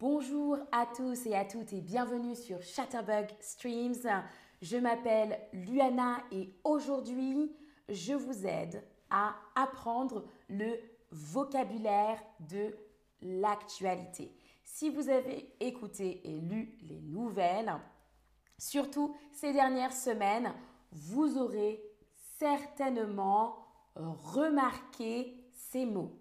Bonjour à tous et à toutes et bienvenue sur Chatterbug Streams. Je m'appelle Luana et aujourd'hui, je vous aide à apprendre le vocabulaire de l'actualité. Si vous avez écouté et lu les nouvelles, surtout ces dernières semaines, vous aurez certainement remarqué ces mots.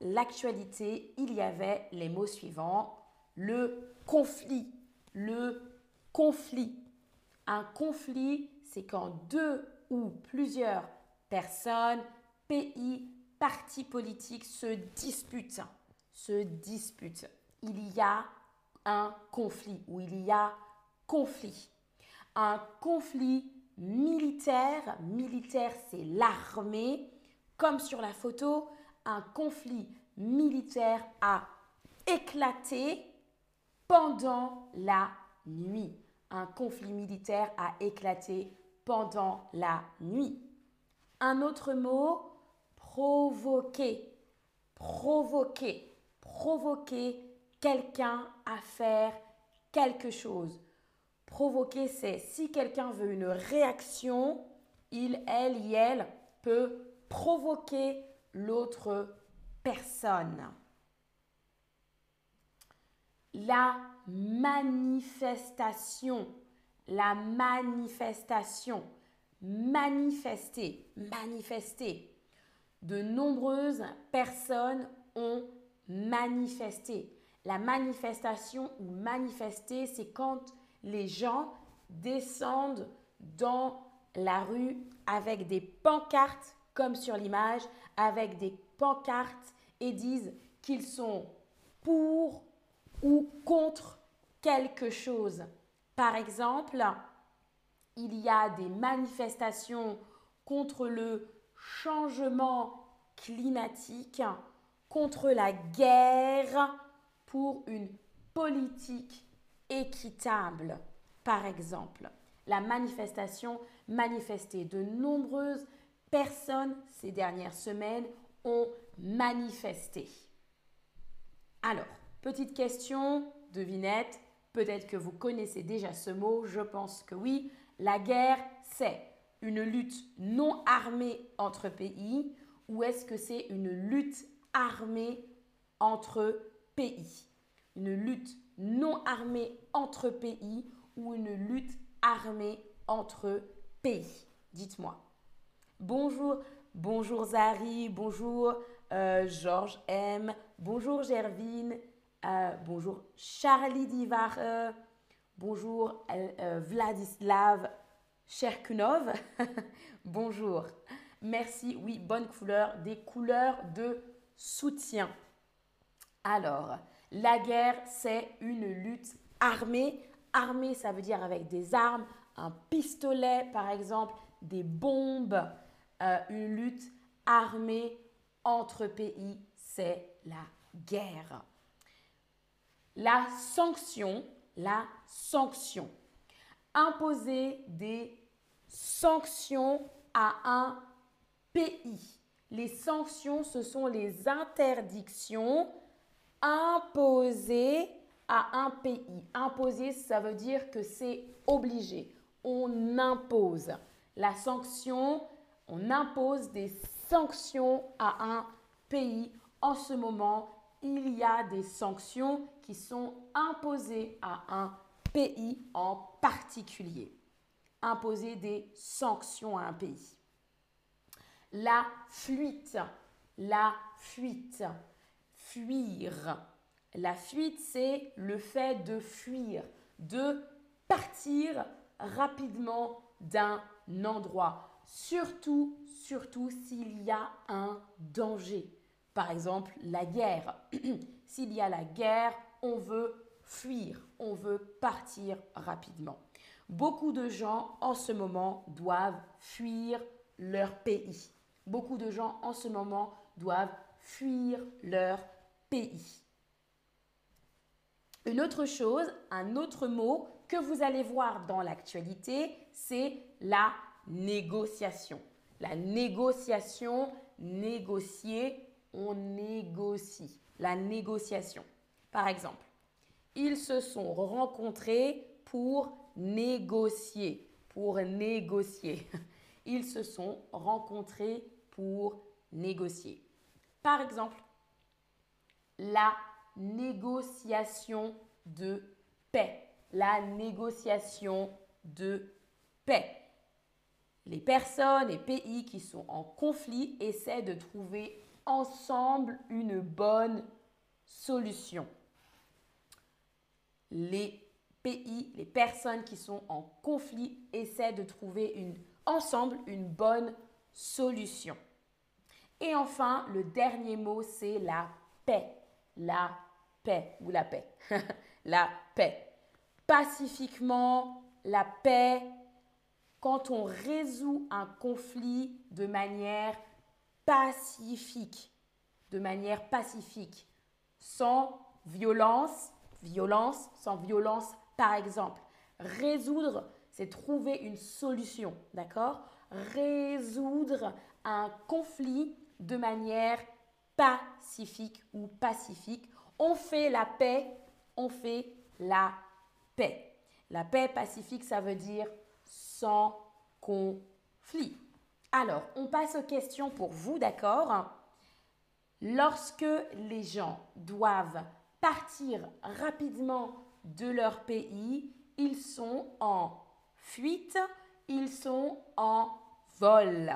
L'actualité, il y avait les mots suivants. Le conflit. Le conflit. Un conflit, c'est quand deux ou plusieurs personnes, pays, partis politiques se disputent. Se disputent. Il y a un conflit ou il y a conflit. Un conflit militaire, militaire c'est l'armée, comme sur la photo, un conflit militaire a éclaté pendant la nuit. Un conflit militaire a éclaté pendant la nuit. Un autre mot, provoquer. Provoquer. Provoquer quelqu'un à faire quelque chose. Provoquer, c'est si quelqu'un veut une réaction, il, elle, y elle peut provoquer l'autre personne. La manifestation, la manifestation, manifester, manifester. De nombreuses personnes ont manifesté. La manifestation ou manifester, c'est quand les gens descendent dans la rue avec des pancartes comme sur l'image, avec des pancartes et disent qu'ils sont pour ou contre quelque chose. Par exemple, il y a des manifestations contre le changement climatique, contre la guerre, pour une politique équitable, par exemple. La manifestation manifestait de nombreuses personnes ces dernières semaines ont manifesté. Alors, petite question, devinette, peut-être que vous connaissez déjà ce mot, je pense que oui. La guerre, c'est une lutte non armée entre pays ou est-ce que c'est une lutte armée entre pays? Une lutte non armée entre pays ou une lutte armée entre pays? Dites-moi. Bonjour, bonjour Zari, bonjour euh, Georges M, bonjour Gervine, euh, bonjour Charlie Divar, bonjour euh, Vladislav Cherkunov, bonjour. Merci, oui, bonne couleur, des couleurs de soutien. Alors, la guerre, c'est une lutte armée. Armée, ça veut dire avec des armes, un pistolet par exemple, des bombes, euh, une lutte armée entre pays, c'est la guerre. La sanction, la sanction. Imposer des sanctions à un pays. Les sanctions, ce sont les interdictions imposées à un pays. Imposer, ça veut dire que c'est obligé. On impose. La sanction, on impose des sanctions à un pays. En ce moment, il y a des sanctions qui sont imposées à un pays en particulier. Imposer des sanctions à un pays. La fuite, la fuite, fuir. La fuite, c'est le fait de fuir, de partir rapidement d'un endroit surtout, surtout s'il y a un danger. Par exemple, la guerre. s'il y a la guerre, on veut fuir, on veut partir rapidement. Beaucoup de gens en ce moment doivent fuir leur pays. Beaucoup de gens en ce moment doivent fuir leur pays. Une autre chose, un autre mot que vous allez voir dans l'actualité, c'est la négociation. La négociation, négocier, on négocie. La négociation. Par exemple, ils se sont rencontrés pour négocier. Pour négocier. Ils se sont rencontrés pour négocier. Par exemple, la négociation de paix. La négociation de paix. Les personnes et pays qui sont en conflit essaient de trouver ensemble une bonne solution. Les pays, les personnes qui sont en conflit essaient de trouver une, ensemble une bonne solution. Et enfin, le dernier mot, c'est la paix. La paix ou la paix. la paix. Pacifiquement, la paix, quand on résout un conflit de manière pacifique, de manière pacifique, sans violence, violence, sans violence par exemple. Résoudre, c'est trouver une solution, d'accord? Résoudre un conflit de manière pacifique ou pacifique. On fait la paix, on fait la paix. La paix pacifique, ça veut dire conflit. Alors, on passe aux questions pour vous, d'accord? Lorsque les gens doivent partir rapidement de leur pays, ils sont en fuite, ils sont en vol.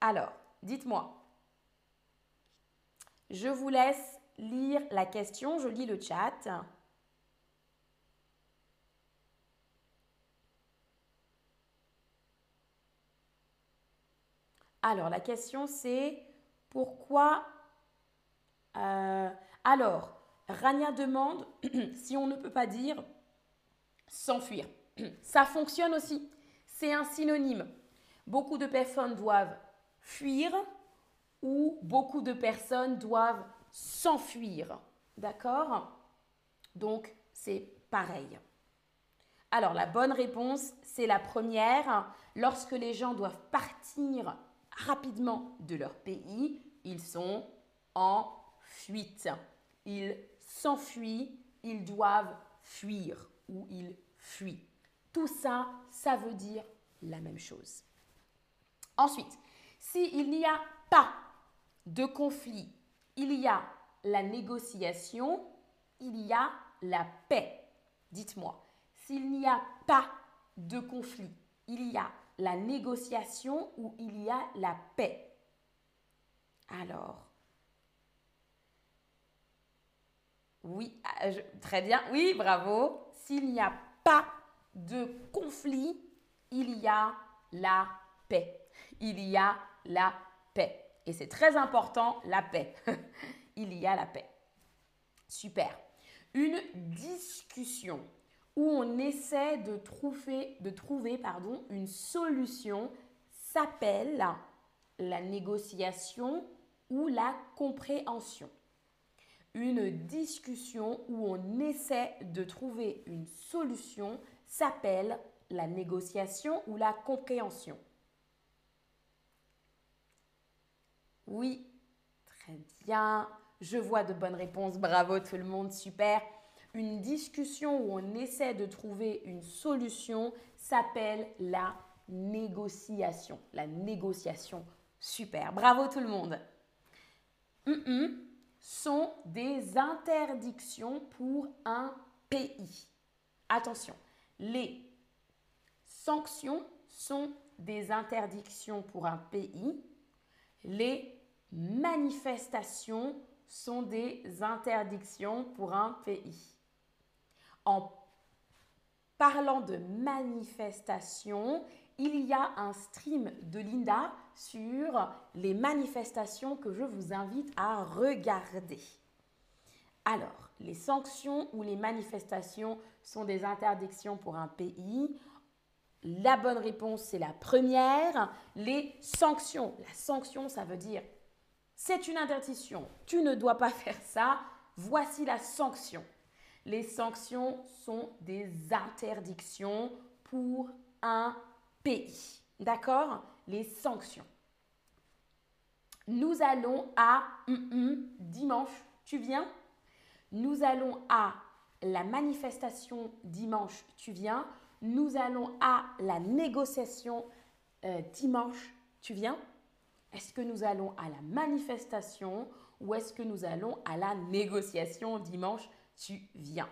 Alors, dites-moi, je vous laisse lire la question, je lis le chat. Alors, la question c'est pourquoi... Euh, alors, Rania demande si on ne peut pas dire s'enfuir. Ça fonctionne aussi. C'est un synonyme. Beaucoup de personnes doivent fuir ou beaucoup de personnes doivent s'enfuir. D'accord? Donc, c'est pareil. Alors, la bonne réponse, c'est la première. Lorsque les gens doivent partir rapidement de leur pays, ils sont en fuite. Ils s'enfuient, ils doivent fuir ou ils fuient. Tout ça, ça veut dire la même chose. Ensuite, s'il n'y a pas de conflit, il y a la négociation, il y a la paix. Dites-moi, s'il n'y a pas de conflit, il y a la négociation ou il y a la paix. Alors, Oui, ah, très bien. Oui, bravo. S'il n'y a pas de conflit, il y a la paix. Il y a la paix. Et c'est très important, la paix. il y a la paix. Super. Une discussion où on essaie de trouver, une solution s'appelle la négociation ou la compréhension une discussion où on essaie de trouver une solution s'appelle la négociation ou la compréhension. Oui, très bien. Je vois de bonnes réponses. Bravo tout le monde, super. Une discussion où on essaie de trouver une solution s'appelle la négociation. La négociation, super. Bravo tout le monde. Hum, hum sont des interdictions pour un pays. Attention, les sanctions sont des interdictions pour un pays. Les manifestations sont des interdictions pour un pays. En parlant de manifestations, il y a un stream de Linda sur les manifestations que je vous invite à regarder. Alors, les sanctions ou les manifestations sont des interdictions pour un pays. La bonne réponse, c'est la première. Les sanctions. La sanction, ça veut dire c'est une interdiction, tu ne dois pas faire ça, voici la sanction. Les sanctions sont des interdictions pour un pays. D'accord? Les sanctions. Nous allons à hum, hum, dimanche, tu viens? Nous allons à la manifestation dimanche, tu viens? Nous allons à la négociation euh, dimanche, tu viens? Est-ce que nous allons à la manifestation ou est-ce que nous allons à la négociation dimanche, tu viens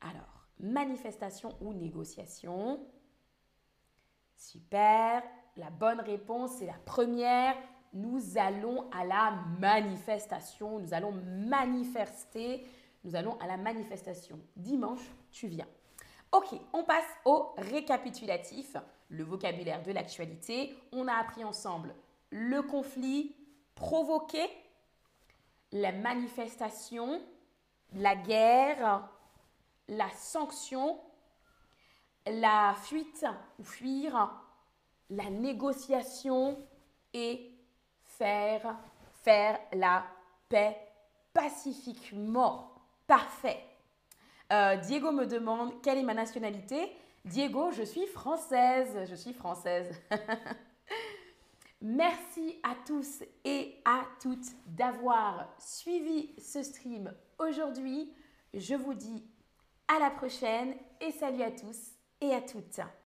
Alors, manifestation ou négociation Super. La bonne réponse, c'est la première. Nous allons à la manifestation. Nous allons manifester. Nous allons à la manifestation. Dimanche, tu viens. Ok, on passe au récapitulatif, le vocabulaire de l'actualité. On a appris ensemble le conflit provoqué, la manifestation, la guerre, la sanction, la fuite ou fuir, la négociation et faire, faire la paix pacifiquement. Parfait. Euh, Diego me demande quelle est ma nationalité? Diego, je suis française. Je suis française. Merci à tous et à toutes d'avoir suivi ce stream aujourd'hui. Je vous dis à la prochaine et salut à tous et à toutes.